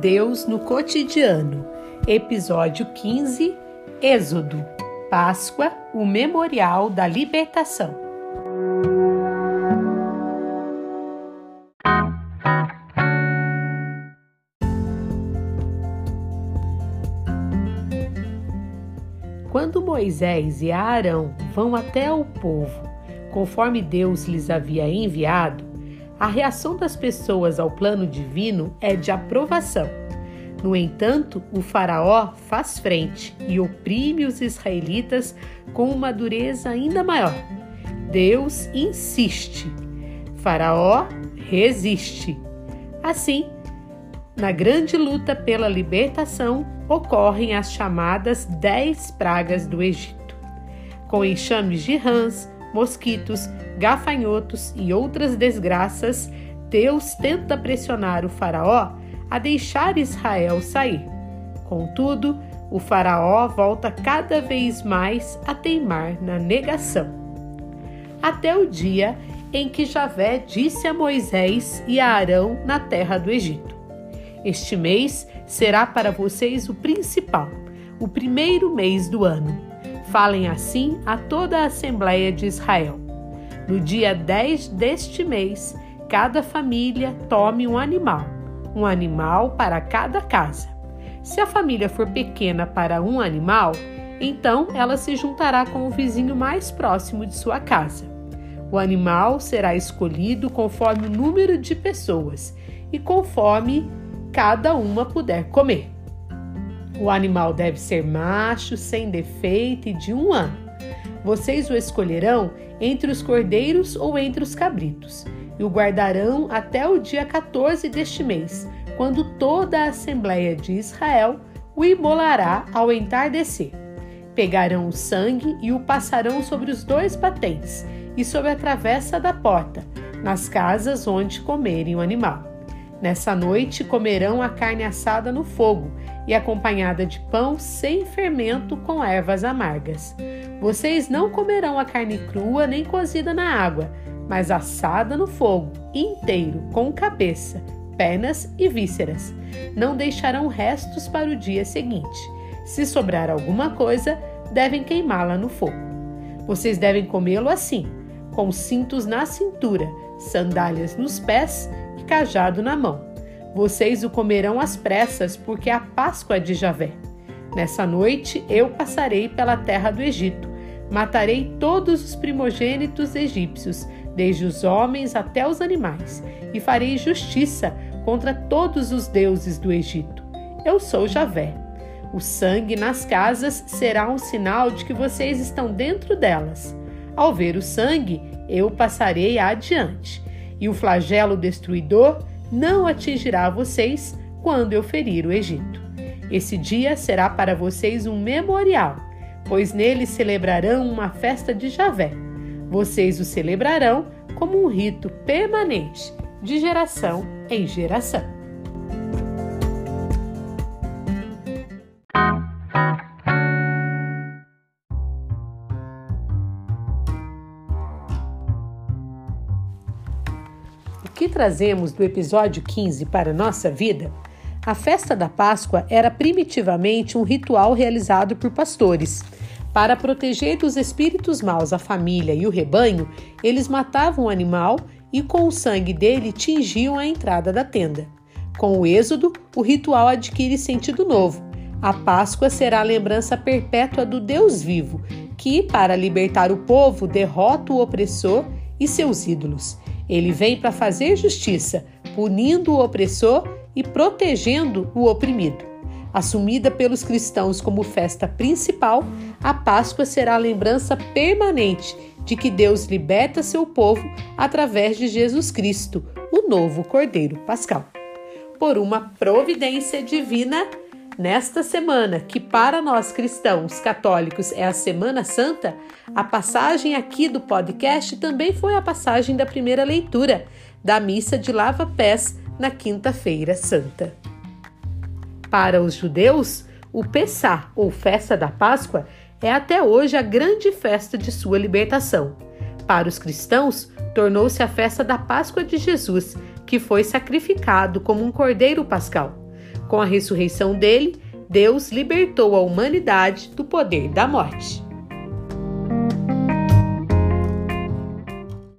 Deus no cotidiano. Episódio 15, Êxodo. Páscoa, o memorial da libertação. Quando Moisés e Arão vão até o povo, conforme Deus lhes havia enviado, a reação das pessoas ao plano divino é de aprovação. No entanto, o Faraó faz frente e oprime os israelitas com uma dureza ainda maior. Deus insiste. Faraó resiste. Assim, na grande luta pela libertação, ocorrem as chamadas dez pragas do Egito, com enxames de rãs, mosquitos, gafanhotos e outras desgraças, Deus tenta pressionar o Faraó a deixar Israel sair. Contudo, o Faraó volta cada vez mais a teimar na negação. Até o dia em que Javé disse a Moisés e a Arão na terra do Egito: Este mês será para vocês o principal, o primeiro mês do ano Falem assim a toda a Assembleia de Israel. No dia 10 deste mês, cada família tome um animal, um animal para cada casa. Se a família for pequena para um animal, então ela se juntará com o vizinho mais próximo de sua casa. O animal será escolhido conforme o número de pessoas e conforme cada uma puder comer. O animal deve ser macho, sem defeito e de um ano. Vocês o escolherão entre os cordeiros ou entre os cabritos, e o guardarão até o dia 14 deste mês, quando toda a Assembleia de Israel o imolará ao entardecer. Pegarão o sangue e o passarão sobre os dois batentes e sobre a travessa da porta, nas casas onde comerem o animal. Nessa noite comerão a carne assada no fogo e acompanhada de pão sem fermento com ervas amargas. Vocês não comerão a carne crua nem cozida na água, mas assada no fogo, inteiro, com cabeça, pernas e vísceras. Não deixarão restos para o dia seguinte. Se sobrar alguma coisa, devem queimá-la no fogo. Vocês devem comê-lo assim, com cintos na cintura, sandálias nos pés e cajado na mão. Vocês o comerão às pressas, porque a Páscoa é de Javé. Nessa noite eu passarei pela terra do Egito. Matarei todos os primogênitos egípcios, desde os homens até os animais, e farei justiça contra todos os deuses do Egito. Eu sou Javé. O sangue nas casas será um sinal de que vocês estão dentro delas. Ao ver o sangue, eu passarei adiante, e o flagelo destruidor não atingirá vocês quando eu ferir o Egito. Esse dia será para vocês um memorial, pois nele celebrarão uma festa de Javé. Vocês o celebrarão como um rito permanente, de geração em geração. Que trazemos do episódio 15 para nossa vida, a festa da Páscoa era primitivamente um ritual realizado por pastores. Para proteger dos espíritos maus a família e o rebanho, eles matavam o animal e com o sangue dele tingiam a entrada da tenda. Com o êxodo, o ritual adquire sentido novo. A Páscoa será a lembrança perpétua do Deus vivo, que, para libertar o povo, derrota o opressor e seus ídolos. Ele vem para fazer justiça, punindo o opressor e protegendo o oprimido. Assumida pelos cristãos como festa principal, a Páscoa será a lembrança permanente de que Deus liberta seu povo através de Jesus Cristo, o novo Cordeiro Pascal. Por uma providência divina, Nesta semana, que para nós cristãos católicos é a Semana Santa, a passagem aqui do podcast também foi a passagem da primeira leitura da missa de lava-pés na Quinta-feira Santa. Para os judeus, o Pessá, ou Festa da Páscoa, é até hoje a grande festa de sua libertação. Para os cristãos, tornou-se a festa da Páscoa de Jesus, que foi sacrificado como um cordeiro pascal. Com a ressurreição dele, Deus libertou a humanidade do poder da morte.